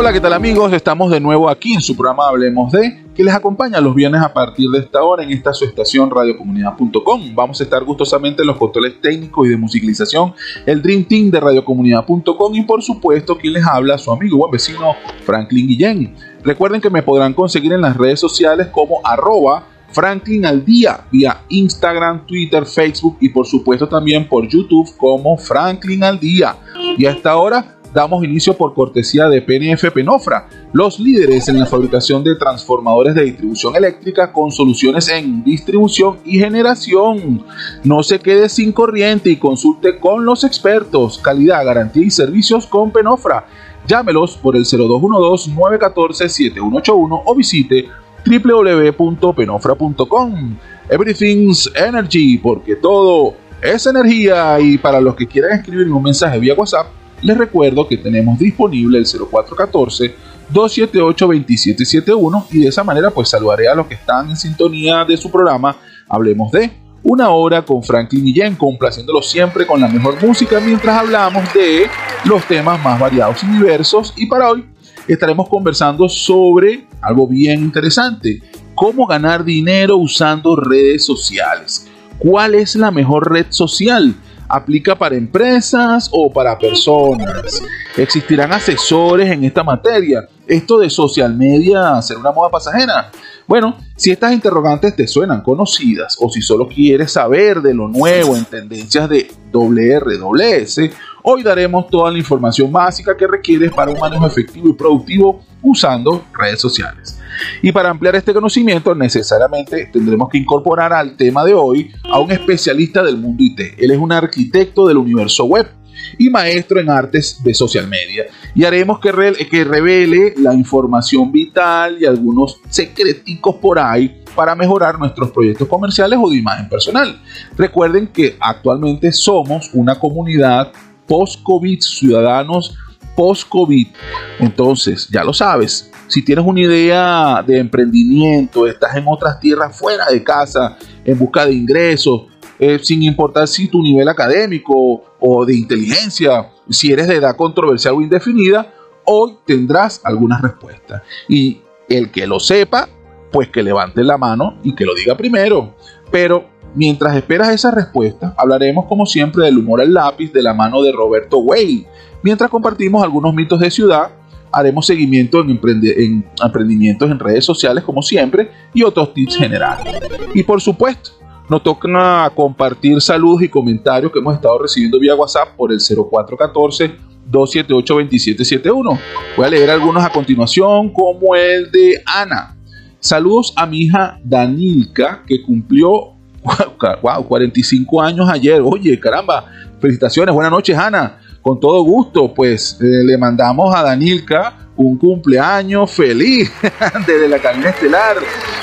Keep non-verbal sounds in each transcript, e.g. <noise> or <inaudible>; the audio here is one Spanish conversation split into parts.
Hola, ¿qué tal amigos? Estamos de nuevo aquí en su programa Hablemos de, que les acompaña los viernes a partir de esta hora en esta su estación radiocomunidad.com. Vamos a estar gustosamente en los controles técnicos y de musicalización, el Dream Team de radiocomunidad.com y por supuesto quien les habla, su amigo y buen vecino Franklin Guillén. Recuerden que me podrán conseguir en las redes sociales como arroba Franklin al día vía Instagram, Twitter, Facebook y por supuesto también por YouTube como Franklin al día. Y hasta ahora damos inicio por cortesía de PNF Penofra, los líderes en la fabricación de transformadores de distribución eléctrica con soluciones en distribución y generación. No se quede sin corriente y consulte con los expertos. Calidad, garantía y servicios con Penofra. Llámelos por el 0212-914-7181 o visite www.penofra.com. Everything's Energy, porque todo es energía. Y para los que quieran escribirme un mensaje vía WhatsApp, les recuerdo que tenemos disponible el 0414-278-2771 y de esa manera pues saludaré a los que están en sintonía de su programa Hablemos de una hora con Franklin Guillén, complaciéndolo siempre con la mejor música mientras hablamos de los temas más variados y diversos. Y para hoy estaremos conversando sobre algo bien interesante, cómo ganar dinero usando redes sociales. ¿Cuál es la mejor red social? ¿Aplica para empresas o para personas? ¿Existirán asesores en esta materia? ¿Esto de social media será una moda pasajera? Bueno, si estas interrogantes te suenan conocidas o si solo quieres saber de lo nuevo en tendencias de WRWS, hoy daremos toda la información básica que requieres para un manejo efectivo y productivo usando redes sociales. Y para ampliar este conocimiento necesariamente tendremos que incorporar al tema de hoy a un especialista del mundo IT. Él es un arquitecto del universo web y maestro en artes de social media. Y haremos que, que revele la información vital y algunos secreticos por ahí para mejorar nuestros proyectos comerciales o de imagen personal. Recuerden que actualmente somos una comunidad post-COVID, ciudadanos post-COVID. Entonces, ya lo sabes, si tienes una idea de emprendimiento, estás en otras tierras fuera de casa, en busca de ingresos, eh, sin importar si tu nivel académico o de inteligencia, si eres de edad controversial o indefinida, hoy tendrás algunas respuestas. Y el que lo sepa, pues que levante la mano y que lo diga primero. Pero mientras esperas esa respuesta, hablaremos como siempre del humor al lápiz de la mano de Roberto Way, Mientras compartimos algunos mitos de ciudad, haremos seguimiento en, emprendimientos en redes sociales como siempre y otros tips generales. Y por supuesto, nos toca compartir saludos y comentarios que hemos estado recibiendo vía WhatsApp por el 0414 278 2771. Voy a leer algunos a continuación, como el de Ana. Saludos a mi hija Danilka, que cumplió wow, 45 años ayer. Oye, caramba, felicitaciones, buenas noches, Ana con todo gusto, pues eh, le mandamos a Danilka un cumpleaños feliz <laughs> desde la cabina estelar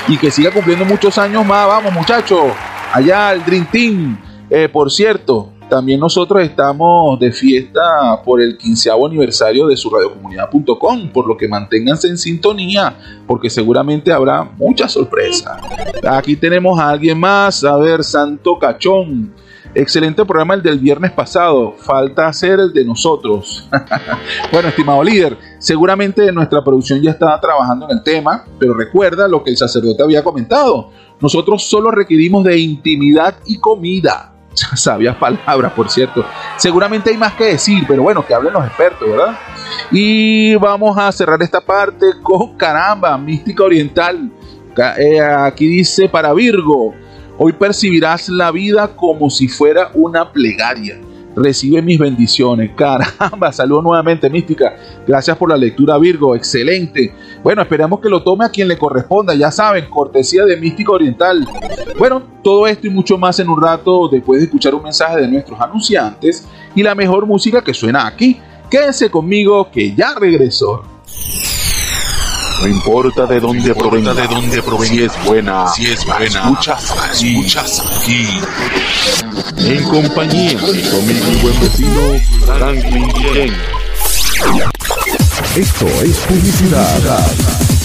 y que siga cumpliendo muchos años más. Vamos, muchachos, allá al Dream Team. Eh, por cierto, también nosotros estamos de fiesta por el quinceavo aniversario de su radiocomunidad.com, por lo que manténganse en sintonía, porque seguramente habrá muchas sorpresas. Aquí tenemos a alguien más, a ver, Santo Cachón. Excelente programa el del viernes pasado. Falta hacer el de nosotros. <laughs> bueno, estimado líder, seguramente nuestra producción ya estaba trabajando en el tema, pero recuerda lo que el sacerdote había comentado. Nosotros solo requerimos de intimidad y comida. <laughs> Sabias palabras, por cierto. Seguramente hay más que decir, pero bueno, que hablen los expertos, ¿verdad? Y vamos a cerrar esta parte con caramba, mística oriental. Eh, aquí dice para Virgo. Hoy percibirás la vida como si fuera una plegaria. Recibe mis bendiciones. Caramba, <laughs> saludo nuevamente, Mística. Gracias por la lectura, Virgo. Excelente. Bueno, esperamos que lo tome a quien le corresponda. Ya saben, cortesía de Mística Oriental. Bueno, todo esto y mucho más en un rato después de escuchar un mensaje de nuestros anunciantes y la mejor música que suena aquí. Quédense conmigo que ya regresó. No importa de dónde provenga, de dónde provenga, si es buena, si es buena, escuchas, escuchas aquí. En compañía de conmigo y buen vecino Franklin Ken. Esto es publicidad.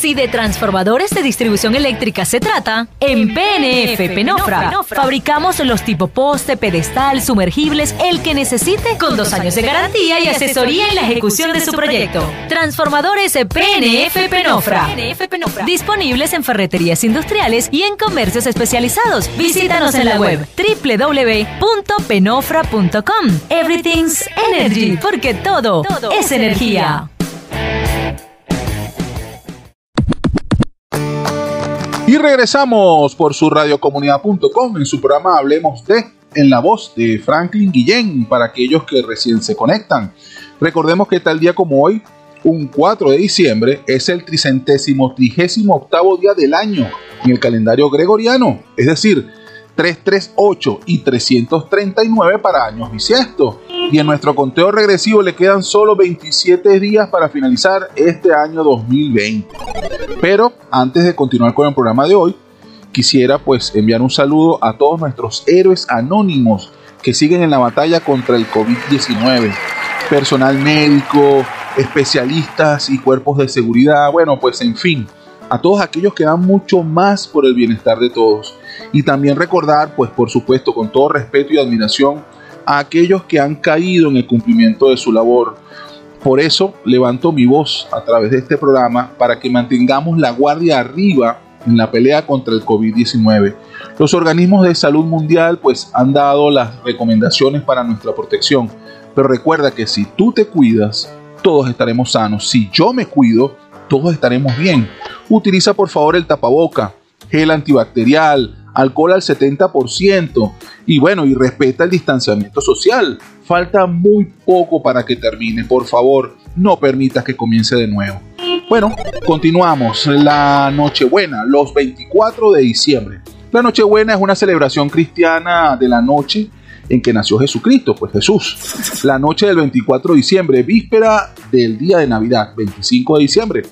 Si de transformadores de distribución eléctrica se trata, en PNF Penofra fabricamos los tipo poste, pedestal, sumergibles, el que necesite, con dos años de garantía y asesoría en la ejecución de su proyecto. Transformadores PNF Penofra. Disponibles en ferreterías industriales y en comercios especializados. Visítanos en la web www.penofra.com. Everything's Energy, porque todo, es energía. Y regresamos por su radiocomunidad.com en su programa Hablemos de, en la voz de Franklin Guillén, para aquellos que recién se conectan. Recordemos que tal día como hoy, un 4 de diciembre, es el tricentésimo trigésimo octavo día del año en el calendario gregoriano, es decir, 338 y 339 para años bisiestos. Y en nuestro conteo regresivo le quedan solo 27 días para finalizar este año 2020. Pero antes de continuar con el programa de hoy, quisiera pues enviar un saludo a todos nuestros héroes anónimos que siguen en la batalla contra el COVID-19. Personal médico, especialistas y cuerpos de seguridad, bueno, pues en fin, a todos aquellos que dan mucho más por el bienestar de todos. Y también recordar, pues por supuesto, con todo respeto y admiración, a aquellos que han caído en el cumplimiento de su labor. Por eso levanto mi voz a través de este programa para que mantengamos la guardia arriba en la pelea contra el COVID-19. Los organismos de salud mundial pues han dado las recomendaciones para nuestra protección, pero recuerda que si tú te cuidas, todos estaremos sanos. Si yo me cuido, todos estaremos bien. Utiliza por favor el tapaboca, gel antibacterial, alcohol al 70% y bueno, y respeta el distanciamiento social. Falta muy poco para que termine, por favor, no permitas que comience de nuevo. Bueno, continuamos. La Nochebuena, los 24 de diciembre. La Nochebuena es una celebración cristiana de la noche en que nació Jesucristo, pues Jesús. La noche del 24 de diciembre, víspera del día de Navidad, 25 de diciembre.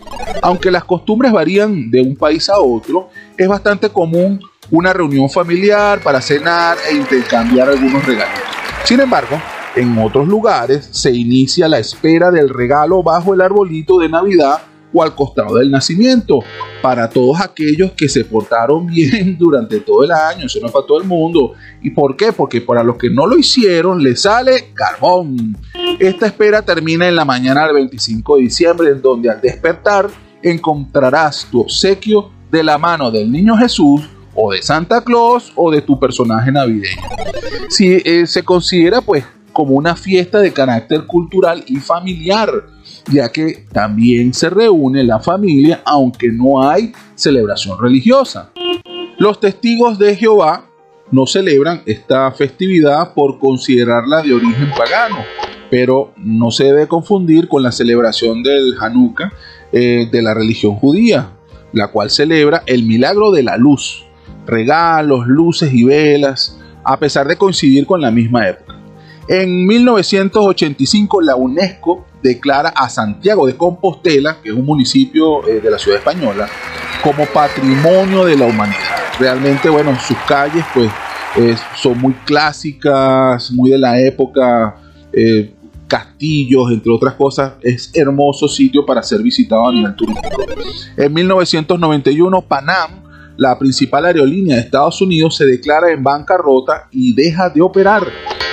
Aunque las costumbres varían de un país a otro, es bastante común una reunión familiar para cenar e intercambiar algunos regalos. Sin embargo, en otros lugares se inicia la espera del regalo bajo el arbolito de Navidad o al costado del nacimiento, para todos aquellos que se portaron bien <laughs> durante todo el año, eso no es para todo el mundo. ¿Y por qué? Porque para los que no lo hicieron les sale carbón. Esta espera termina en la mañana del 25 de diciembre, en donde al despertar encontrarás tu obsequio de la mano del niño Jesús o de Santa Claus o de tu personaje navideño. Si eh, se considera pues como una fiesta de carácter cultural y familiar, ya que también se reúne la familia aunque no hay celebración religiosa. Los testigos de Jehová no celebran esta festividad por considerarla de origen pagano, pero no se debe confundir con la celebración del Hanukkah eh, de la religión judía, la cual celebra el milagro de la luz, regalos, luces y velas, a pesar de coincidir con la misma época. En 1985 la UNESCO declara a Santiago de Compostela, que es un municipio eh, de la ciudad española, como patrimonio de la humanidad. Realmente, bueno, sus calles pues son muy clásicas, muy de la época, eh, castillos, entre otras cosas. Es hermoso sitio para ser visitado a nivel turístico. En 1991 Panam la principal aerolínea de Estados Unidos se declara en bancarrota y deja de operar.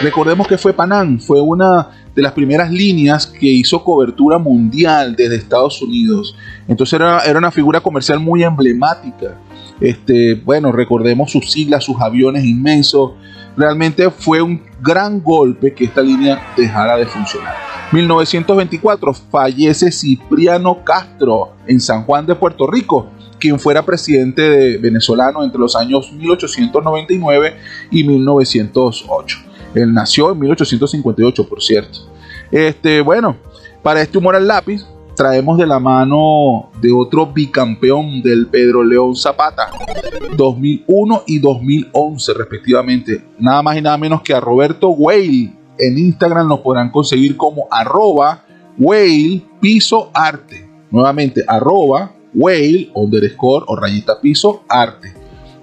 Recordemos que fue Panam, fue una de las primeras líneas que hizo cobertura mundial desde Estados Unidos. Entonces era, era una figura comercial muy emblemática. Este, bueno, recordemos sus siglas, sus aviones inmensos. Realmente fue un gran golpe que esta línea dejara de funcionar. 1924 fallece Cipriano Castro en San Juan de Puerto Rico quien fuera presidente de venezolano entre los años 1899 y 1908. Él nació en 1858, por cierto. Este, bueno, para este humor al lápiz traemos de la mano de otro bicampeón del Pedro León Zapata, 2001 y 2011 respectivamente. Nada más y nada menos que a Roberto Whale. En Instagram nos podrán conseguir como arroba Whale Piso Arte. Nuevamente, arroba Whale, underscore o rayita piso, arte,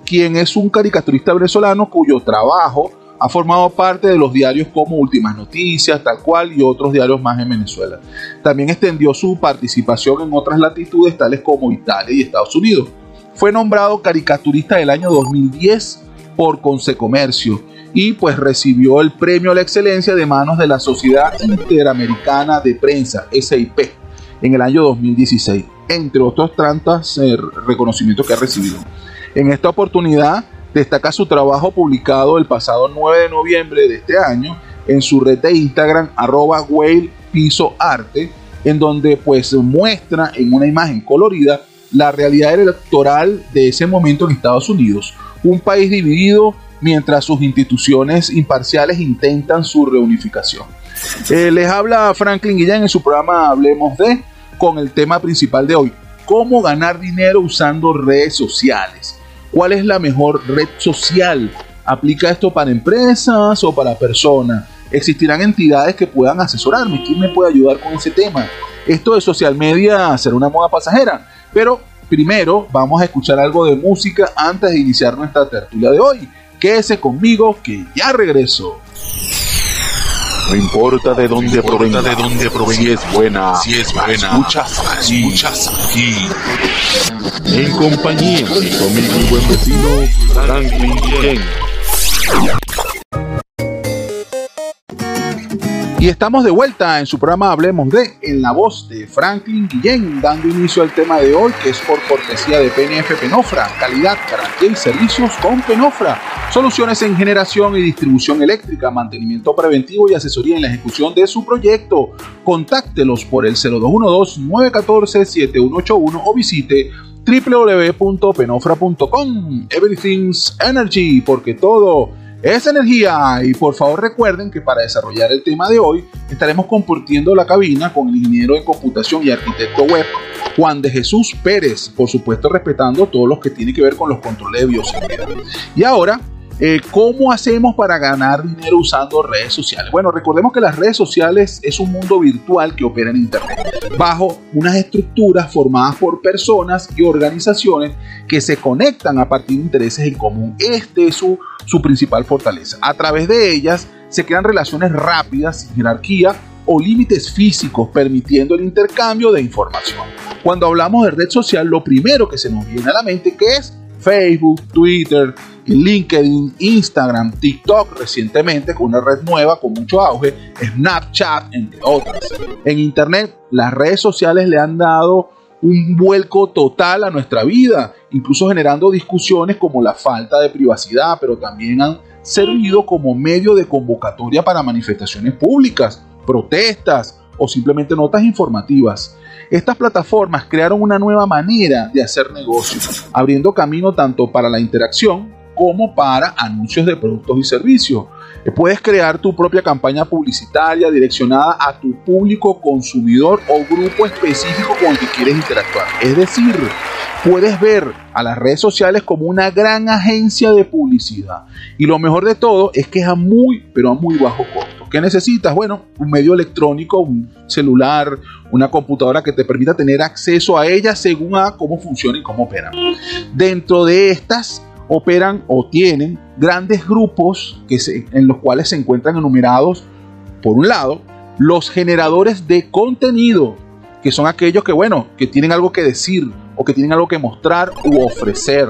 quien es un caricaturista venezolano cuyo trabajo ha formado parte de los diarios como Últimas Noticias, tal cual, y otros diarios más en Venezuela. También extendió su participación en otras latitudes, tales como Italia y Estados Unidos. Fue nombrado caricaturista del año 2010 por Consecomercio y pues recibió el premio a la excelencia de manos de la Sociedad Interamericana de Prensa, SIP, en el año 2016, entre otros tantos eh, reconocimientos que ha recibido. En esta oportunidad destaca su trabajo publicado el pasado 9 de noviembre de este año en su red de Instagram arroba whale arte, en donde pues muestra en una imagen colorida la realidad electoral de ese momento en Estados Unidos, un país dividido mientras sus instituciones imparciales intentan su reunificación. Eh, les habla Franklin Guillén en su programa Hablemos de, con el tema principal de hoy, cómo ganar dinero usando redes sociales. ¿Cuál es la mejor red social? ¿Aplica esto para empresas o para personas? ¿Existirán entidades que puedan asesorarme? ¿Quién me puede ayudar con ese tema? Esto de social media será una moda pasajera, pero primero vamos a escuchar algo de música antes de iniciar nuestra tertulia de hoy. Quédese conmigo que ya regreso. No importa de dónde provenga, de dónde provenga, si es buena, si es buena, escuchas, escuchas aquí. En compañía de conmigo buen vecino, Franklin Ken. Y estamos de vuelta en su programa Hablemos de, en la voz de Franklin Guillén, dando inicio al tema de hoy, que es por cortesía de PNF Penofra, calidad, garantía y servicios con Penofra, soluciones en generación y distribución eléctrica, mantenimiento preventivo y asesoría en la ejecución de su proyecto. Contáctelos por el 0212-914-7181 o visite www.penofra.com. Everything's Energy, porque todo esa energía. Y por favor recuerden que para desarrollar el tema de hoy estaremos compartiendo la cabina con el ingeniero en computación y arquitecto web Juan de Jesús Pérez, por supuesto respetando todos los que tienen que ver con los controles de bioseguridad. Y ahora eh, ¿Cómo hacemos para ganar dinero usando redes sociales? Bueno, recordemos que las redes sociales es un mundo virtual que opera en Internet, bajo unas estructuras formadas por personas y organizaciones que se conectan a partir de intereses en común. Este es su, su principal fortaleza. A través de ellas se crean relaciones rápidas, sin jerarquía o límites físicos, permitiendo el intercambio de información. Cuando hablamos de red social, lo primero que se nos viene a la mente que es Facebook, Twitter, LinkedIn, Instagram, TikTok recientemente con una red nueva con mucho auge, Snapchat, entre otras. En Internet, las redes sociales le han dado un vuelco total a nuestra vida, incluso generando discusiones como la falta de privacidad, pero también han servido como medio de convocatoria para manifestaciones públicas, protestas o simplemente notas informativas. Estas plataformas crearon una nueva manera de hacer negocios, abriendo camino tanto para la interacción como para anuncios de productos y servicios. Eh, puedes crear tu propia campaña publicitaria direccionada a tu público consumidor o grupo específico con el que quieres interactuar. Es decir, puedes ver a las redes sociales como una gran agencia de publicidad. Y lo mejor de todo es que es a muy, pero a muy bajo costo. ¿Qué necesitas? Bueno, un medio electrónico, un celular, una computadora que te permita tener acceso a ella según a cómo funciona y cómo operan. Dentro de estas operan o tienen grandes grupos que en los cuales se encuentran enumerados, por un lado, los generadores de contenido, que son aquellos que, bueno, que tienen algo que decir o que tienen algo que mostrar u ofrecer.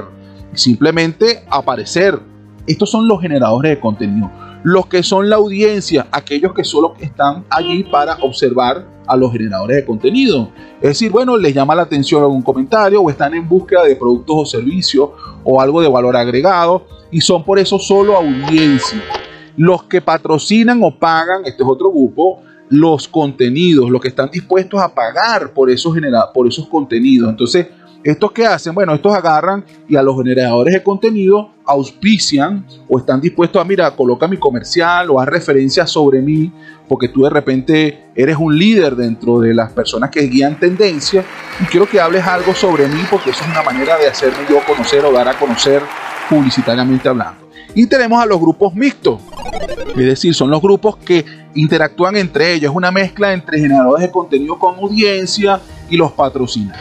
Simplemente aparecer. Estos son los generadores de contenido los que son la audiencia, aquellos que solo están allí para observar a los generadores de contenido. Es decir, bueno, les llama la atención algún comentario o están en búsqueda de productos o servicios o algo de valor agregado y son por eso solo audiencia. Los que patrocinan o pagan, este es otro grupo, los contenidos, los que están dispuestos a pagar por esos, por esos contenidos. Entonces, ¿Estos qué hacen? Bueno, estos agarran y a los generadores de contenido auspician o están dispuestos a, mira, coloca mi comercial o haz referencias sobre mí, porque tú de repente eres un líder dentro de las personas que guían tendencia y quiero que hables algo sobre mí porque eso es una manera de hacerme yo conocer o dar a conocer publicitariamente hablando. Y tenemos a los grupos mixtos, es decir, son los grupos que interactúan entre ellos, es una mezcla entre generadores de contenido con audiencia y los patrocinan.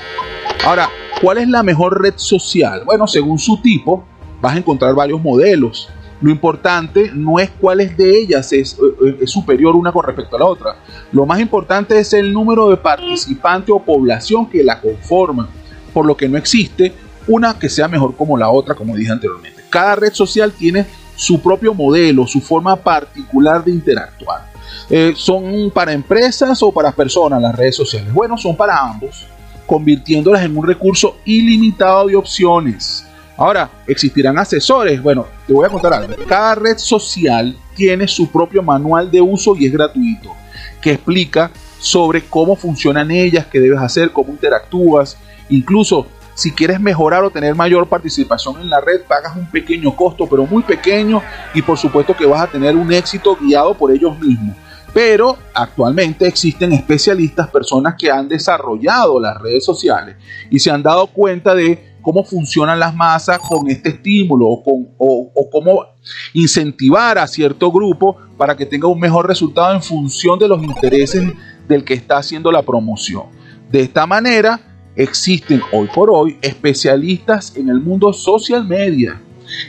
Ahora, ¿cuál es la mejor red social? Bueno, según su tipo, vas a encontrar varios modelos. Lo importante no es cuál es de ellas es, es, superior una con respecto a la otra. Lo más importante es el número de participantes o población que la conforman. Por lo que no existe una que sea mejor como la otra, como dije anteriormente. Cada red social tiene su propio modelo, su forma particular de interactuar. Eh, ¿Son para empresas o para personas las redes sociales? Bueno, son para ambos, convirtiéndolas en un recurso ilimitado de opciones. Ahora, ¿existirán asesores? Bueno, te voy a contar algo. Cada red social tiene su propio manual de uso y es gratuito, que explica sobre cómo funcionan ellas, qué debes hacer, cómo interactúas. Incluso si quieres mejorar o tener mayor participación en la red, pagas un pequeño costo, pero muy pequeño, y por supuesto que vas a tener un éxito guiado por ellos mismos. Pero actualmente existen especialistas, personas que han desarrollado las redes sociales y se han dado cuenta de cómo funcionan las masas con este estímulo o, con, o, cómo incentivar a cierto grupo para que tenga un mejor resultado en función de los intereses del que está haciendo la promoción. De esta manera, existen hoy por hoy especialistas en el mundo social media.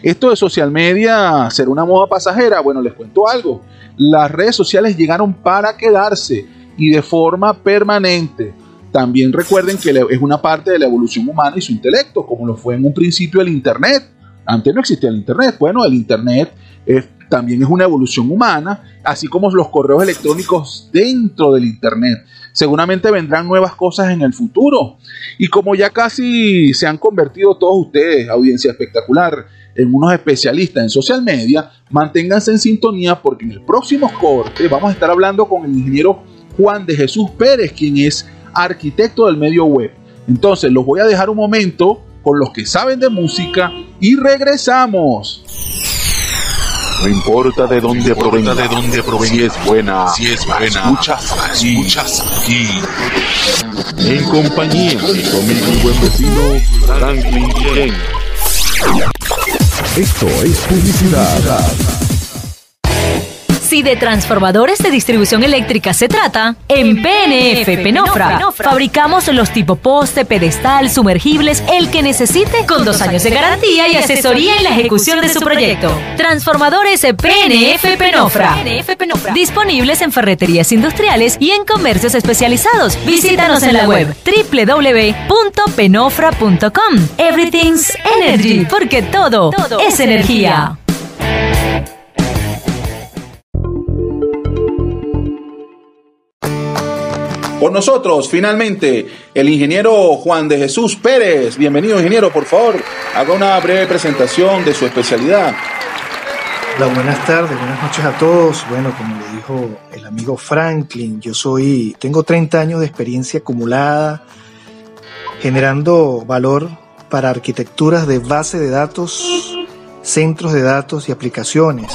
Esto de social media será una moda pasajera. Bueno, les cuento algo. Las redes sociales llegaron para quedarse y de forma permanente. También recuerden que es una parte de la evolución humana y su intelecto, como lo fue en un principio el Internet. Antes no existía el Internet. Bueno, el Internet también es una evolución humana, así como los correos electrónicos dentro del Internet. Seguramente vendrán nuevas cosas en el futuro. Y como ya casi se han convertido todos ustedes, audiencia espectacular, en unos especialistas en social media, manténganse en sintonía porque en el próximo corte vamos a estar hablando con el ingeniero Juan de Jesús Pérez, quien es arquitecto del medio web. Entonces los voy a dejar un momento con los que saben de música y regresamos. No importa de dónde provenga, de dónde provenga, si es buena, si es buena, escuchas aquí, escuchas aquí. En compañía de conmigo buen vecino Franklin Ken. Esto es publicidad. Si de transformadores de distribución eléctrica se trata, en PNF Penofra fabricamos los tipo poste, pedestal, sumergibles, el que necesite, con dos años de garantía y asesoría en la ejecución de su proyecto. Transformadores PNF Penofra. Disponibles en ferreterías industriales y en comercios especializados. Visítanos en la web www.penofra.com. Everything's Energy, porque todo, es energía. Con nosotros, finalmente, el ingeniero Juan de Jesús Pérez. Bienvenido, ingeniero, por favor, haga una breve presentación de su especialidad. Buenas tardes, buenas noches a todos. Bueno, como le dijo el amigo Franklin, yo soy, tengo 30 años de experiencia acumulada generando valor para arquitecturas de base de datos, centros de datos y aplicaciones.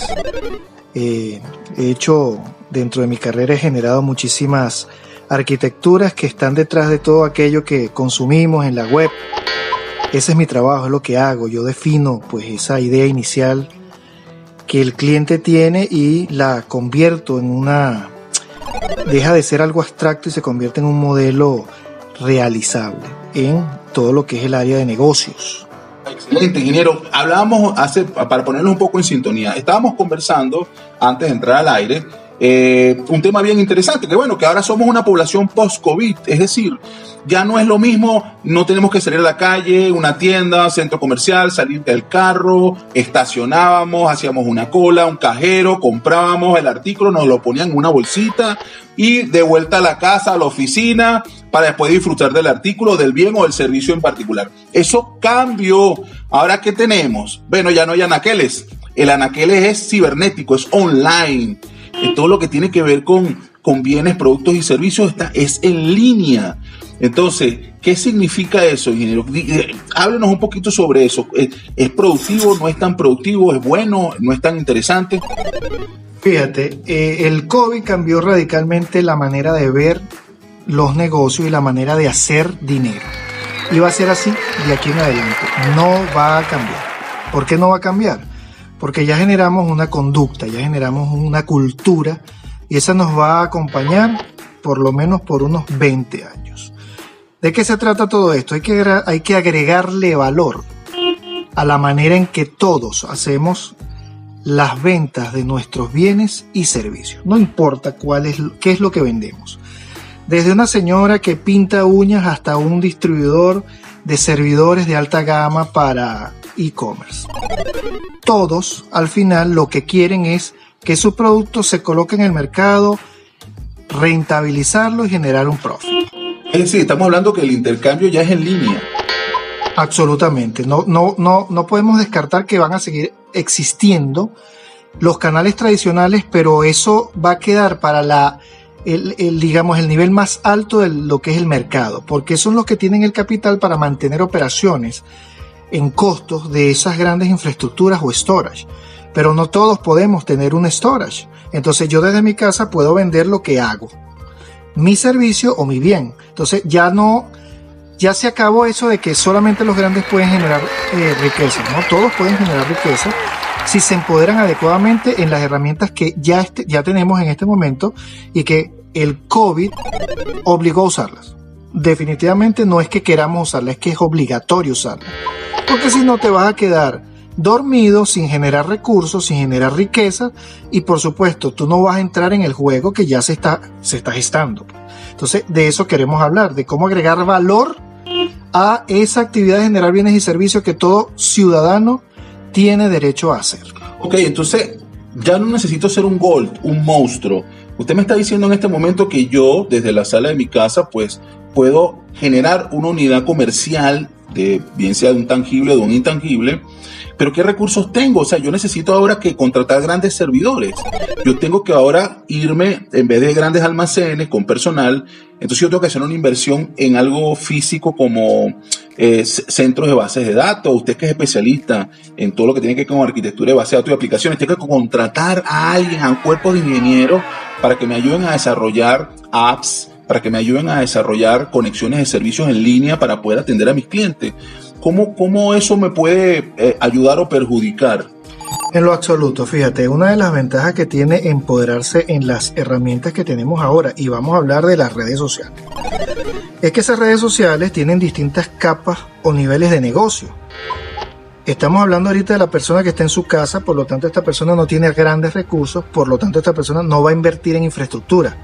Eh, he hecho, dentro de mi carrera, he generado muchísimas arquitecturas que están detrás de todo aquello que consumimos en la web. Ese es mi trabajo, es lo que hago. Yo defino pues esa idea inicial que el cliente tiene y la convierto en una deja de ser algo abstracto y se convierte en un modelo realizable en todo lo que es el área de negocios. Excelente, ingeniero. Hablábamos hace, para ponerlo un poco en sintonía, estábamos conversando antes de entrar al aire eh, un tema bien interesante, que bueno, que ahora somos una población post-COVID, es decir, ya no es lo mismo, no tenemos que salir a la calle, una tienda, centro comercial, salir del carro, estacionábamos, hacíamos una cola, un cajero, comprábamos el artículo, nos lo ponían en una bolsita y de vuelta a la casa, a la oficina, para después disfrutar del artículo, del bien o del servicio en particular. Eso cambió. Ahora, ¿qué tenemos? Bueno, ya no hay anaqueles. El anaqueles es cibernético, es online todo lo que tiene que ver con, con bienes, productos y servicios está, es en línea. Entonces, ¿qué significa eso, ingeniero? Háblenos un poquito sobre eso. ¿Es, productivo? ¿No es tan productivo? ¿Es bueno? ¿No es tan interesante? Fíjate, eh, el COVID cambió radicalmente la manera de ver los negocios y la manera de hacer dinero. Y va a ser así de aquí en adelante. No va a cambiar. ¿Por qué no va a cambiar? Porque ya generamos una conducta, ya generamos una cultura y esa nos va a acompañar por lo menos por unos 20 años. ¿De qué se trata todo esto? Hay que, hay que agregarle valor a la manera en que todos hacemos las ventas de nuestros bienes y servicios. No importa cuál qué es lo que vendemos. Desde una señora que pinta uñas hasta un distribuidor de servidores de alta gama para e-commerce. Todos, al final, lo que quieren es que su producto se coloque en el mercado, rentabilizarlo y generar un profit. Es decir, estamos hablando que el intercambio ya es en línea. Absolutamente. No, no, no, no podemos descartar que van a seguir existiendo los canales tradicionales, pero eso va a quedar para la, el, digamos, el nivel más alto de lo que es el mercado, porque son los que tienen el capital para mantener operaciones en costos de esas grandes infraestructuras o storage. Pero no todos podemos tener un storage. Entonces yo desde mi casa puedo vender lo que hago, mi servicio o mi bien. Entonces ya no, ya se acabó eso de que solamente los grandes pueden generar eh, riqueza, ¿no? Todos pueden generar riqueza si se empoderan adecuadamente en las herramientas que ya, este, ya tenemos en este momento y que el COVID obligó a usarlas. Definitivamente no es que queramos usarlas, es que es obligatorio usarlas. Porque si no te vas a quedar dormido, sin generar recursos, sin generar riqueza y por supuesto tú no vas a entrar en el juego que ya se está, se está gestando. Entonces de eso queremos hablar, de cómo agregar valor a esa actividad de generar bienes y servicios que todo ciudadano tiene derecho a hacer. Ok, entonces ya no necesito ser un gold, un monstruo. Usted me está diciendo en este momento que yo, desde la sala de mi casa, pues puedo generar una unidad comercial de bien sea de un tangible o de un intangible, pero ¿qué recursos tengo? O sea, yo necesito ahora que contratar grandes servidores. Yo tengo que ahora irme, en vez de grandes almacenes con personal, entonces yo tengo que hacer una inversión en algo físico como eh, centros de bases de datos. Usted que es especialista en todo lo que tiene que ver con arquitectura de bases de datos y aplicaciones, tengo que contratar a alguien, a un cuerpo de ingenieros para que me ayuden a desarrollar apps, para que me ayuden a desarrollar conexiones de servicios en línea para poder atender a mis clientes. ¿Cómo, cómo eso me puede eh, ayudar o perjudicar? En lo absoluto, fíjate, una de las ventajas que tiene empoderarse en las herramientas que tenemos ahora, y vamos a hablar de las redes sociales, es que esas redes sociales tienen distintas capas o niveles de negocio. Estamos hablando ahorita de la persona que está en su casa, por lo tanto esta persona no tiene grandes recursos, por lo tanto esta persona no va a invertir en infraestructura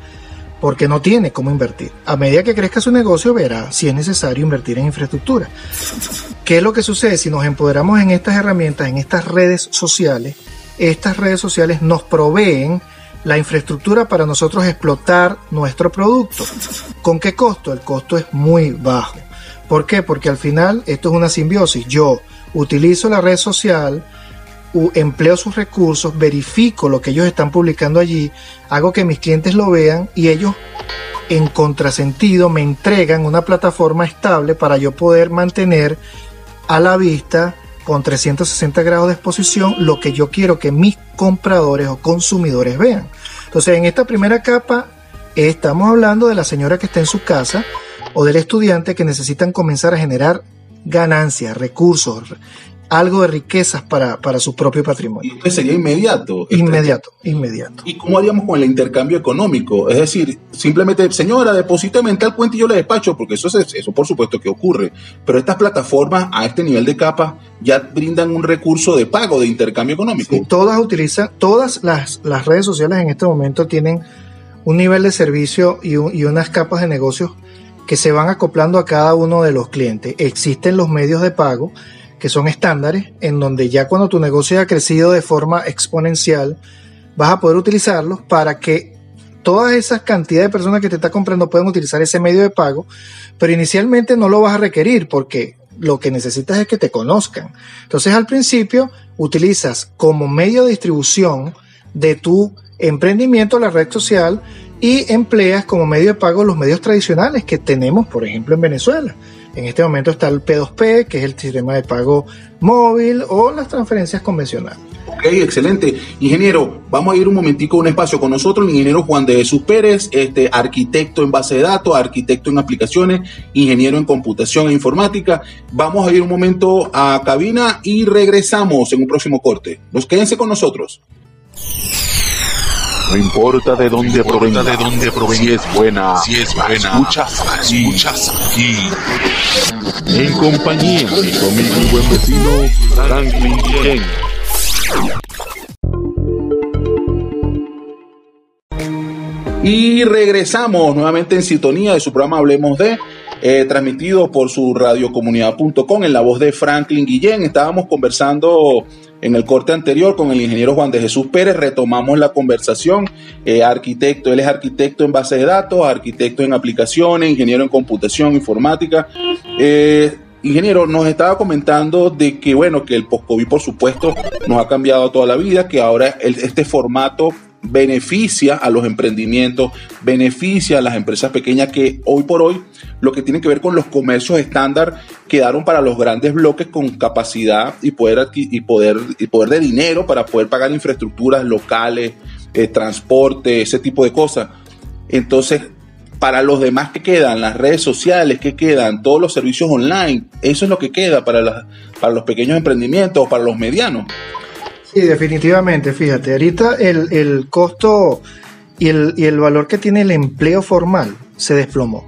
porque no tiene cómo invertir. A medida que crezca su negocio, verá si es necesario invertir en infraestructura. ¿Qué es lo que sucede? Si nos empoderamos en estas herramientas, en estas redes sociales, estas redes sociales nos proveen la infraestructura para nosotros explotar nuestro producto. ¿Con qué costo? El costo es muy bajo. ¿Por qué? Porque al final esto es una simbiosis. Yo utilizo la red social, empleo sus recursos, verifico lo que ellos están publicando allí, hago que mis clientes lo vean y ellos en contrasentido me entregan una plataforma estable para yo poder mantener a la vista con 360 grados de exposición lo que yo quiero que mis compradores o consumidores vean. Entonces en esta primera capa estamos hablando de la señora que está en su casa o del estudiante que necesitan comenzar a generar ganancias, recursos, algo de riquezas para, su propio patrimonio. ¿Y sería inmediato? Este, inmediato, inmediato. ¿Y cómo haríamos con el intercambio económico? Es decir, simplemente, señora, deposítame en tal cuenta y yo le despacho, porque eso, es, eso por supuesto que ocurre. Pero estas plataformas a este nivel de capa ya brindan un recurso de pago, de intercambio económico. todas utilizan, todas las, redes sociales en este momento tienen un nivel de servicio y, y unas capas de negocios que se van acoplando a cada uno de los clientes. Existen los medios de pago que son estándares, en donde ya cuando tu negocio ha crecido de forma exponencial, vas a poder utilizarlos para que todas esas cantidades de personas que te están comprando puedan utilizar ese medio de pago, pero inicialmente no lo vas a requerir porque lo que necesitas es que te conozcan. Entonces al principio utilizas como medio de distribución de tu emprendimiento la red social y empleas como medio de pago los medios tradicionales que tenemos, por ejemplo, en Venezuela. En este momento está el P2P, que es el sistema de pago móvil o las transferencias convencionales. Ok, excelente. Ingeniero, vamos a ir un momentico a un espacio con nosotros, el ingeniero Juan de Jesús Pérez, este, arquitecto en base de datos, arquitecto en aplicaciones, ingeniero en computación e informática. Vamos a ir un momento a cabina y regresamos en un próximo corte. Los quédense con nosotros. No importa de dónde provenga, de dónde provenga, si es buena, si es buena, escuchas, escuchas aquí. En compañía de conmigo mi buen vecino Franklin Ken. Y regresamos nuevamente en sintonía de su programa Hablemos de eh, transmitido por su radiocomunidad.com en la voz de Franklin Guillén. Estábamos conversando en el corte anterior con el ingeniero Juan de Jesús Pérez, retomamos la conversación. Eh, arquitecto, él es arquitecto en base de datos, arquitecto en aplicaciones, ingeniero en computación, informática. Eh, ingeniero, nos estaba comentando de que, bueno, que el post-COVID, por supuesto, nos ha cambiado toda la vida, que ahora este formato beneficia a los emprendimientos, beneficia a las empresas pequeñas que hoy por hoy lo que tiene que ver con los comercios estándar quedaron para los grandes bloques con capacidad y poder y poder y poder de dinero para poder pagar infraestructuras locales, eh, transporte, ese tipo de cosas. Entonces, para los demás que quedan, las redes sociales que quedan, todos los servicios online, eso es lo que queda para, para los pequeños emprendimientos para los medianos. Sí, definitivamente, fíjate, ahorita el, costo y el, y el valor que tiene el empleo formal se desplomó.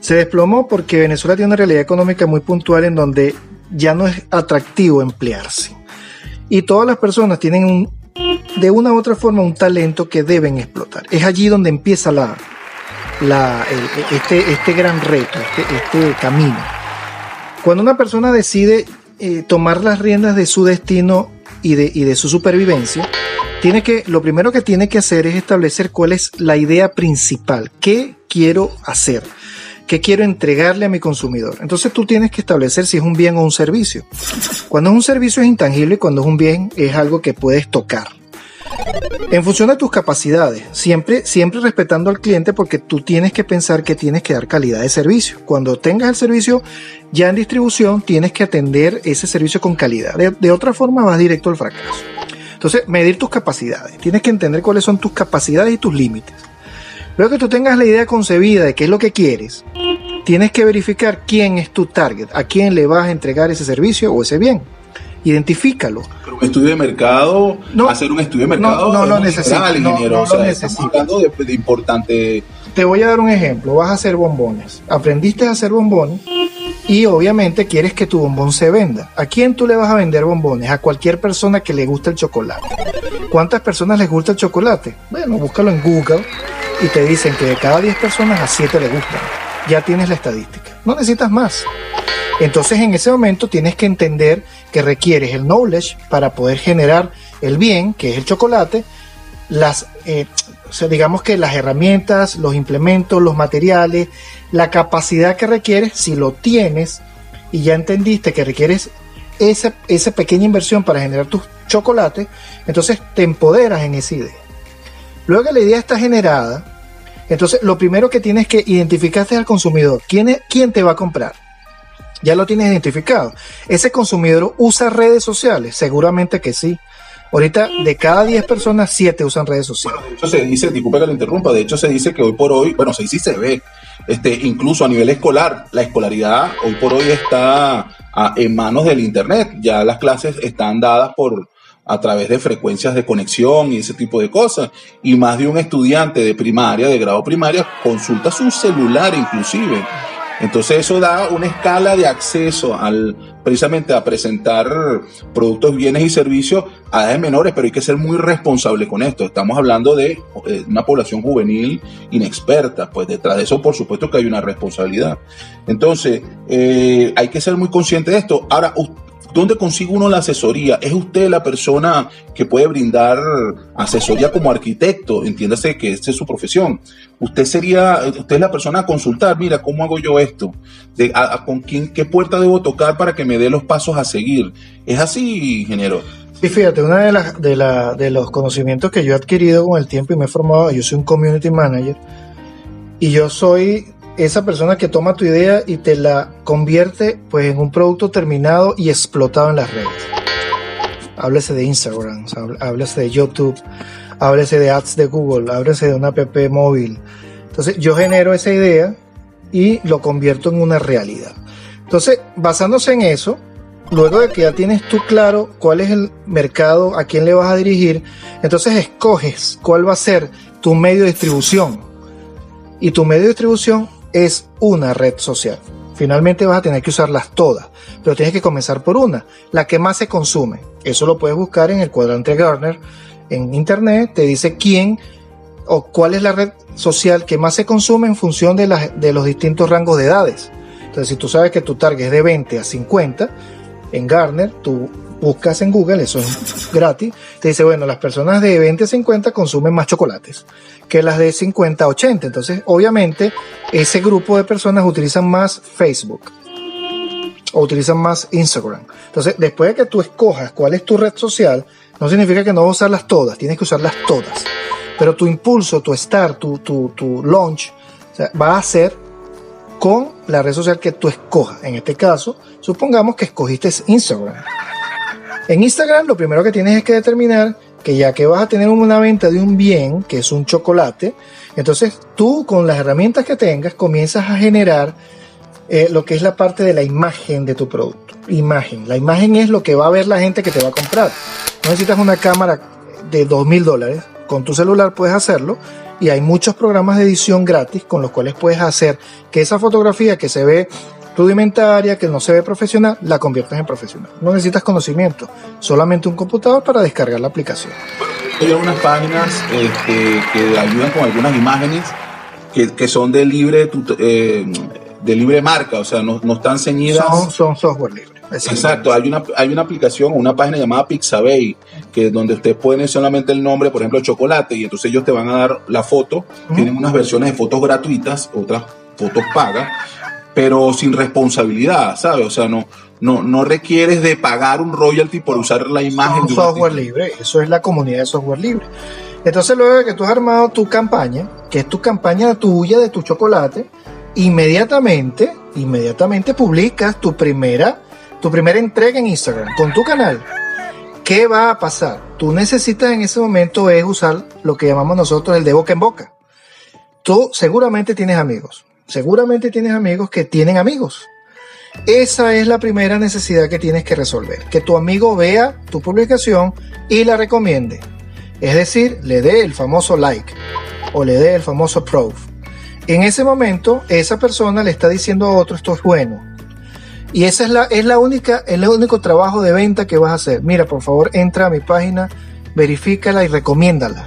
Se desplomó porque Venezuela tiene una realidad económica muy puntual en donde ya no es atractivo emplearse. Y todas las personas tienen un, de una u otra forma un talento que deben explotar. Es allí donde empieza la, la, este, este gran reto, este, este camino. Cuando una persona decide eh, tomar las riendas de su destino y de, y de su supervivencia, tiene que, lo primero que tiene que hacer es establecer cuál es la idea principal, qué quiero hacer, qué quiero entregarle a mi consumidor. Entonces tú tienes que establecer si es un bien o un servicio. Cuando es un servicio es intangible y cuando es un bien es algo que puedes tocar. En función de tus capacidades, siempre, siempre respetando al cliente porque tú tienes que pensar que tienes que dar calidad de servicio. Cuando tengas el servicio ya en distribución, tienes que atender ese servicio con calidad. De, otra forma, vas directo al fracaso. Entonces, medir tus capacidades. Tienes que entender cuáles son tus capacidades y tus límites. Luego que tú tengas la idea concebida de qué es lo que quieres, tienes que verificar quién es tu target, a quién le vas a entregar ese servicio o ese bien identifícalo. Pero un estudio de mercado, no, hacer un estudio de mercado no, no, lo necesito, ingeniero. hablando de, importante. Te voy a dar un ejemplo. Vas a hacer bombones. Aprendiste a hacer bombones y obviamente quieres que tu bombón se venda. ¿A quién tú le vas a vender bombones? A cualquier persona que le guste el chocolate. ¿Cuántas personas les gusta el chocolate? Bueno, búscalo en Google y te dicen que de cada 10 personas a 7 le gustan. Ya tienes la estadística. No necesitas más. Entonces en ese momento tienes que entender que requieres el knowledge para poder generar el bien, que es el chocolate, las, eh, digamos que las herramientas, los implementos, los materiales, la capacidad que requieres, si lo tienes y ya entendiste que requieres esa, esa pequeña inversión para generar tus chocolates, entonces te empoderas en esa idea. Luego que la idea está generada, entonces lo primero que tienes que identificar es al consumidor. ¿Quién, ¿Quién te va a comprar? ya lo tienes identificado. ¿Ese consumidor usa redes sociales? Seguramente que sí. Ahorita, de cada 10 personas, 7 usan redes sociales. Bueno, de hecho se dice, disculpe que lo interrumpa, de hecho se dice que hoy por hoy, bueno, se dice se ve, este, incluso a nivel escolar, la escolaridad hoy por hoy está en manos del Internet. Ya las clases están dadas por, a través de frecuencias de conexión y ese tipo de cosas. Y más de un estudiante de primaria, de grado primaria, consulta su celular inclusive. Entonces eso da una escala de acceso al precisamente a presentar productos, bienes y servicios a edades menores, pero hay que ser muy responsable con esto. Estamos hablando de eh, una población juvenil inexperta, pues detrás de eso por supuesto que hay una responsabilidad. Entonces eh, hay que ser muy consciente de esto. Ahora, ¿Dónde consigue uno la asesoría? ¿Es usted la persona que puede brindar asesoría como arquitecto? Entiéndase que esta es su profesión. Usted sería, usted es la persona a consultar, mira, ¿cómo hago yo esto? ¿Con quién, qué puerta debo tocar para que me dé los pasos a seguir? ¿Es así, ingeniero? Sí, fíjate, uno de, las de, la, de los conocimientos que yo he adquirido con el tiempo y me he formado, yo soy un community manager y yo soy esa persona que toma tu idea y te la convierte pues en un producto terminado y explotado en las redes. Háblese de Instagram, háblese de YouTube, háblese de ads de Google, háblese de una app móvil. Entonces yo genero esa idea y lo convierto en una realidad. Entonces, basándose en eso, luego de que ya tienes tú claro cuál es el mercado, a quién le vas a dirigir, entonces escoges cuál va a ser tu medio de distribución. Y tu medio de distribución es una red social. Finalmente vas a tener que usarlas todas, pero tienes que comenzar por una, la que más se consume. Eso lo puedes buscar en el cuadrante Garner en internet, te dice quién o cuál es la red social que más se consume en función de, de los distintos rangos de edades. Entonces, si tú sabes que tu target es de 20 a 50, en Garner tú buscas en Google, eso es gratis, te dice, bueno, las personas de 20 a 50 consumen más chocolates que las de 50 a 80. Entonces, obviamente, ese grupo de personas utilizan más Facebook o utilizan más Instagram. Entonces, después de que tú escojas cuál es tu red social, no significa que no vas a usarlas todas, tienes que usarlas todas. Pero tu impulso, tu start, tu, tu, tu launch, va a ser con la red social que tú escojas. En este caso, supongamos que escogiste Instagram. En Instagram lo primero que tienes es que determinar que ya que vas a tener una venta de un bien, que es un chocolate, entonces tú con las herramientas que tengas comienzas a generar eh, lo que es la parte de la imagen de tu producto. Imagen. La imagen es lo que va a ver la gente que te va a comprar. No necesitas una cámara de dos mil dólares. Con tu celular puedes hacerlo y hay muchos programas de edición gratis con los cuales puedes hacer que esa fotografía que se ve rudimentaria, que no se ve profesional, la conviertes en profesional. No necesitas conocimiento, solamente un computador para descargar la aplicación. Hay algunas páginas este, que ayudan con algunas imágenes que, son de libre, eh, de libre marca, o sea, no, están ceñidas. Son, software libre. Exacto, hay una, hay una aplicación, una página llamada Pixabay, que donde usted pone solamente el nombre, por ejemplo, chocolate, y entonces ellos te van a dar la foto. Tienen unas versiones de fotos gratuitas, otras fotos pagas, pero sin responsabilidad, ¿sabes? O sea, no, no, no requieres de pagar un royalty por usar la imagen de un software libre. Eso es la comunidad de software libre. Entonces, luego de que tú has armado tu campaña, que es tu campaña tuya de tu chocolate, inmediatamente, inmediatamente publicas tu primera, tu primera entrega en Instagram con tu canal. ¿Qué va a pasar? Tú necesitas en ese momento es usar lo que llamamos nosotros el de boca en boca. Tú seguramente tienes amigos Seguramente tienes amigos que tienen amigos. Esa es la primera necesidad que tienes que resolver. Que tu amigo vea tu publicación y la recomiende. Es decir, le dé el famoso like o le dé el famoso proof. En ese momento, esa persona le está diciendo a otro esto es bueno. Y esa es la, es la única, el único trabajo de venta que vas a hacer. Mira, por favor, entra a mi página, verifícala y recomiéndala.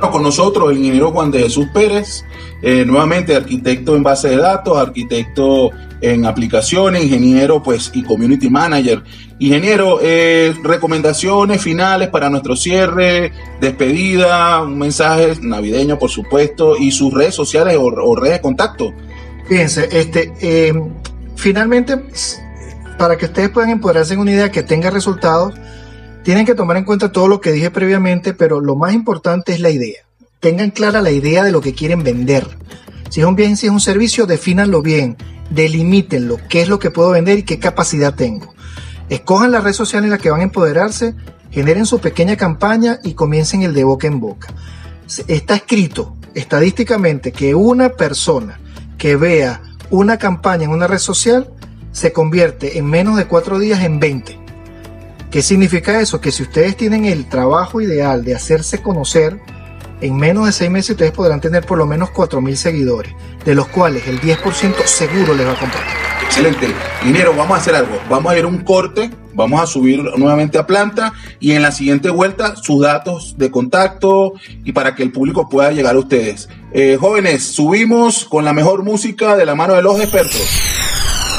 Con nosotros, el ingeniero Juan de Jesús Pérez, eh, nuevamente arquitecto en base de datos, arquitecto en aplicaciones, ingeniero pues y community manager. Ingeniero, eh, recomendaciones finales para nuestro cierre, despedida, un mensaje navideño por supuesto y sus redes sociales o, redes de contacto. Fíjense, este, eh, finalmente para que ustedes puedan empoderarse en una idea que tenga resultados, tienen que tomar en cuenta todo lo que dije previamente, pero lo más importante es la idea tengan clara la idea de lo que quieren vender. Si es un bien, si es un servicio, defínanlo bien, delimítenlo, qué es lo que puedo vender y qué capacidad tengo. Escojan la red social en la que van a empoderarse, generen su pequeña campaña y comiencen el de boca en boca. Está escrito estadísticamente que una persona que vea una campaña en una red social se convierte en menos de cuatro días en 20. ¿Qué significa eso? Que si ustedes tienen el trabajo ideal de hacerse conocer, en menos de seis meses ustedes podrán tener por lo menos 4.000 seguidores, de los cuales el 10% seguro les va a comprar. Excelente. Dinero, vamos a hacer algo. Vamos a ir a un corte, vamos a subir nuevamente a planta y en la siguiente vuelta sus datos de contacto y para que el público pueda llegar a ustedes. Eh, jóvenes, subimos con la mejor música de la mano de los expertos.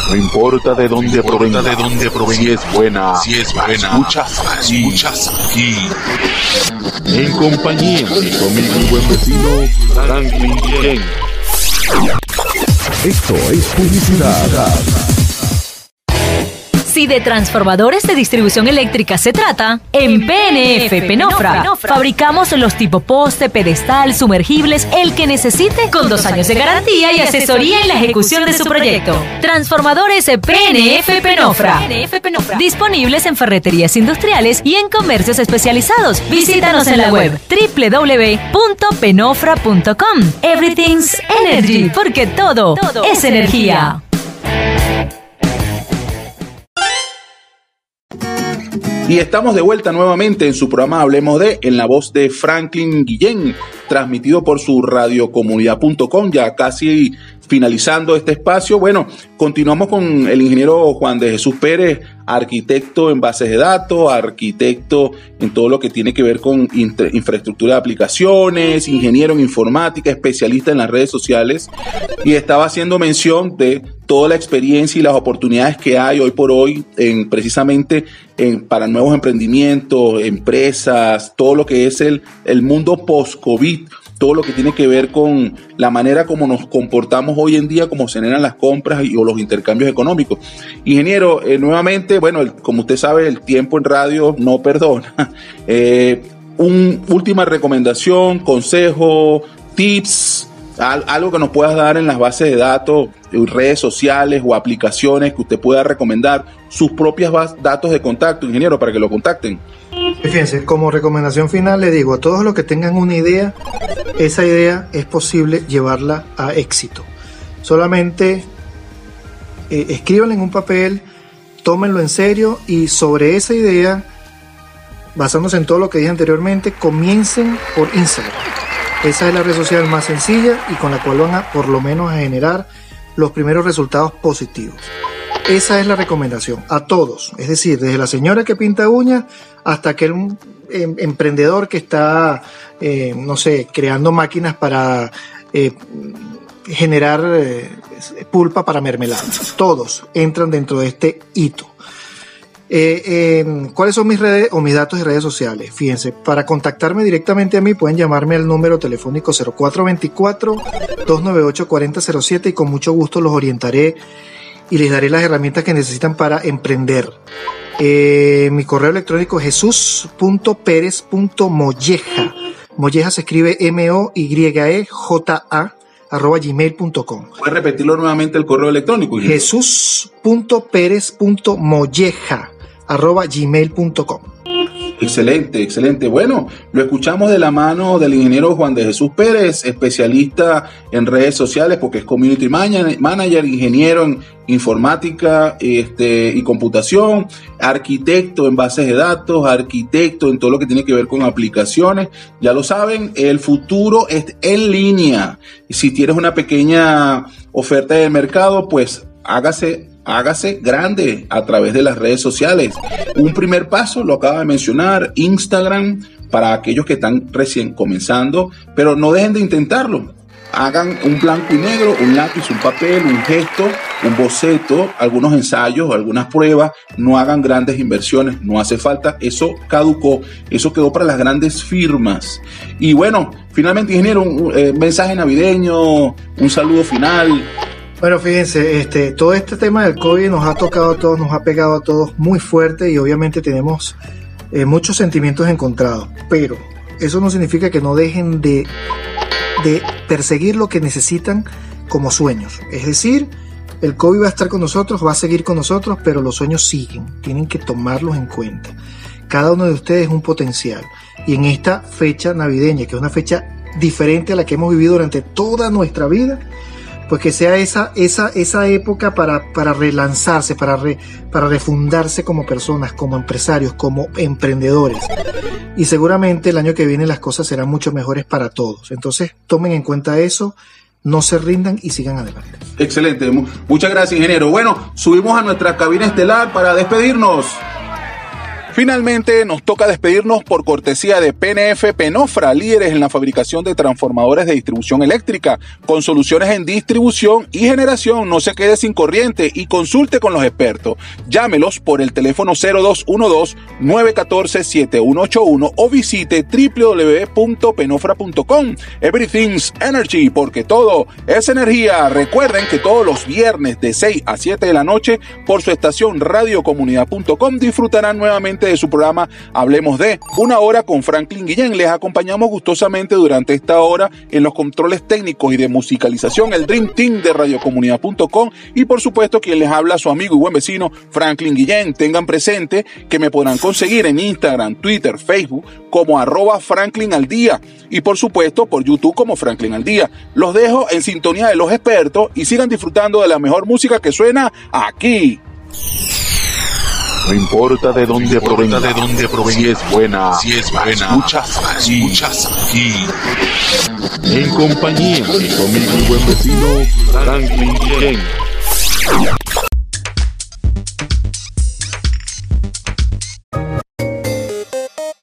No importa de dónde provenga, de dónde provenga, si es buena, si es buena, escuchas, escuchas aquí. En compañía de conmigo mi buen vecino Franklin Ken. Esto es publicidad. Si de transformadores de distribución eléctrica se trata, en PNF Penofra fabricamos los tipo poste, pedestal, sumergibles, el que necesite, con dos años de garantía y asesoría en la ejecución de su proyecto. Transformadores PNF Penofra. Disponibles en ferreterías industriales y en comercios especializados. Visítanos en la web www.penofra.com. Everything's Energy, porque todo, es energía. Y estamos de vuelta nuevamente en su programa Hablemos de, en la voz de Franklin Guillén, transmitido por su radiocomunidad.com, ya casi finalizando este espacio. Bueno, continuamos con el ingeniero Juan de Jesús Pérez, arquitecto en bases de datos, arquitecto en todo lo que tiene que ver con infraestructura de aplicaciones, ingeniero en informática, especialista en las redes sociales y estaba haciendo mención de toda la experiencia y las oportunidades que hay hoy por hoy en precisamente en, para nuevos emprendimientos, empresas, todo lo que es el, el mundo post-COVID todo lo que tiene que ver con la manera como nos comportamos hoy en día, cómo se generan las compras y, o los intercambios económicos. Ingeniero, eh, nuevamente, bueno, como usted sabe, el tiempo en radio no perdona. <laughs> Eh, un, última recomendación, consejo, tips, algo que nos puedas dar en las bases de datos, redes sociales o aplicaciones que usted pueda recomendar, sus propias datos de contacto, ingeniero, para que lo contacten. Fíjense, como recomendación final le digo a todos los que tengan una idea, esa idea es posible llevarla a éxito. Solamente eh, escríbanla en un papel, tómenlo en serio y sobre esa idea, basándose en todo lo que dije anteriormente, comiencen por Instagram. Esa es la red social más sencilla y con la cual van a por lo menos a generar los primeros resultados positivos. Esa es la recomendación a todos, es decir, desde la señora que pinta uñas hasta aquel em, emprendedor que está, eh, no sé, creando máquinas para eh, generar eh, pulpa para mermelada. Todos entran dentro de este hito. Em, ¿Cuáles son mis redes o mis datos de redes sociales? Fíjense, para contactarme directamente a mí pueden llamarme al número telefónico 0424-298-4007 y con mucho gusto los orientaré y les daré las herramientas que necesitan para emprender. Eh, mi correo electrónico es jesús.pérez.molleja. Molleja se escribe M-O-Y-E-J-A arroba gmail.com. ¿Puedes repetirlo nuevamente el correo electrónico? Jesús.pérez.molleja arroba gmail.com. Excelente, excelente. Bueno, lo escuchamos de la mano del ingeniero Juan de Jesús Pérez, especialista en redes sociales, porque es community manager, ingeniero en informática este, y computación, arquitecto en bases de datos, arquitecto en todo lo que tiene que ver con aplicaciones. Ya lo saben, el futuro es en línea. Si tienes una pequeña oferta de mercado, pues hágase hágase grande a través de las redes sociales. Un primer paso, lo acaba de mencionar, Instagram, para aquellos que están recién comenzando, pero no dejen de intentarlo. Hagan un blanco y negro, un lápiz, un papel, un gesto, un boceto, algunos ensayos, algunas pruebas. No hagan grandes inversiones, no hace falta. Eso caducó, eso quedó para las grandes firmas. Y bueno, finalmente, ingeniero, un eh, mensaje navideño, un saludo final. Bueno, fíjense, este, todo este tema del COVID nos ha tocado a todos, nos ha pegado a todos muy fuerte y obviamente tenemos eh, muchos sentimientos encontrados, pero eso no significa que no dejen de, de perseguir lo que necesitan como sueños. Es decir, el COVID va a estar con nosotros, va a seguir con nosotros, pero los sueños siguen, tienen que tomarlos en cuenta. Cada uno de ustedes es un potencial. Y en esta fecha navideña, que es una fecha diferente a la que hemos vivido durante toda nuestra vida, pues que sea esa, esa, esa época para, para relanzarse, para, para refundarse como personas, como empresarios, como emprendedores. Y seguramente el año que viene las cosas serán mucho mejores para todos. Entonces tomen en cuenta eso, no se rindan y sigan adelante. Excelente, muchas gracias ingeniero. Bueno, subimos a nuestra cabina estelar para despedirnos. Finalmente nos toca despedirnos por cortesía de PNF Penofra, líderes en la fabricación de transformadores de distribución eléctrica, con soluciones en distribución y generación. No se quede sin corriente y consulte con los expertos. Llámelos por el teléfono 0212-914-7181 o visite www.penofra.com. Everything's Energy, porque todo es energía. Recuerden que todos los viernes de 6 a 7 de la noche por su estación radiocomunidad.com disfrutarán nuevamente de su programa Hablemos de una hora con Franklin Guillén. Les acompañamos gustosamente durante esta hora en los controles técnicos y de musicalización, el Dream Team de radiocomunidad.com y por supuesto quien les habla su amigo y buen vecino Franklin Guillén. Tengan presente que me podrán conseguir en Instagram, Twitter, Facebook como arroba Franklin al día y por supuesto por YouTube como Franklin al día. Los dejo en sintonía de los expertos y sigan disfrutando de la mejor música que suena aquí. No importa de dónde provenga, de dónde provenga, si es buena, si es buena, escuchas, escuchas aquí. En compañía de mi amigo y buen vecino Franklin Jen.